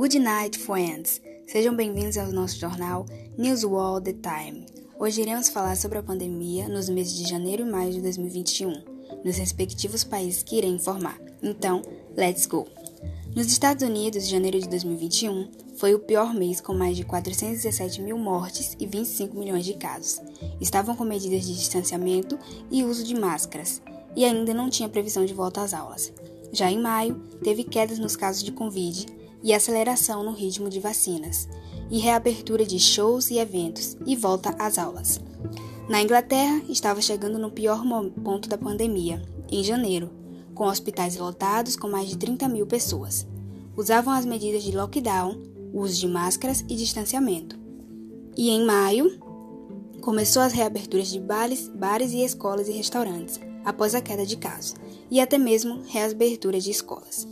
Good night, friends! Sejam bem-vindos ao nosso jornal News World The Time. Hoje iremos falar sobre a pandemia nos meses de janeiro e maio de 2021, nos respectivos países que irei informar. Então, let's go! Nos Estados Unidos, janeiro de 2021 foi o pior mês com mais de 417 mil mortes e 25 milhões de casos. Estavam com medidas de distanciamento e uso de máscaras, e ainda não tinha previsão de volta às aulas. Já em maio, teve quedas nos casos de Covid e aceleração no ritmo de vacinas, e reabertura de shows e eventos e volta às aulas. Na Inglaterra, estava chegando no pior ponto da pandemia, em janeiro, com hospitais lotados com mais de 30 mil pessoas. Usavam as medidas de lockdown, uso de máscaras e distanciamento. E em maio, começou as reaberturas de bares, bares e escolas e restaurantes, após a queda de casos, e até mesmo reabertura de escolas.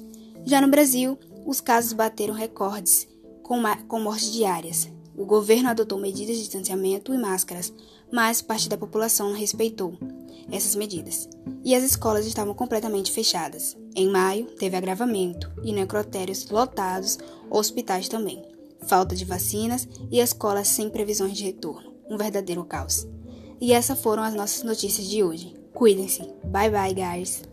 Já no Brasil, os casos bateram recordes com, com mortes diárias. O governo adotou medidas de distanciamento e máscaras, mas parte da população não respeitou essas medidas. E as escolas estavam completamente fechadas. Em maio, teve agravamento e necrotérios lotados, hospitais também. Falta de vacinas e escolas sem previsões de retorno. Um verdadeiro caos. E essas foram as nossas notícias de hoje. Cuidem-se. Bye bye, guys.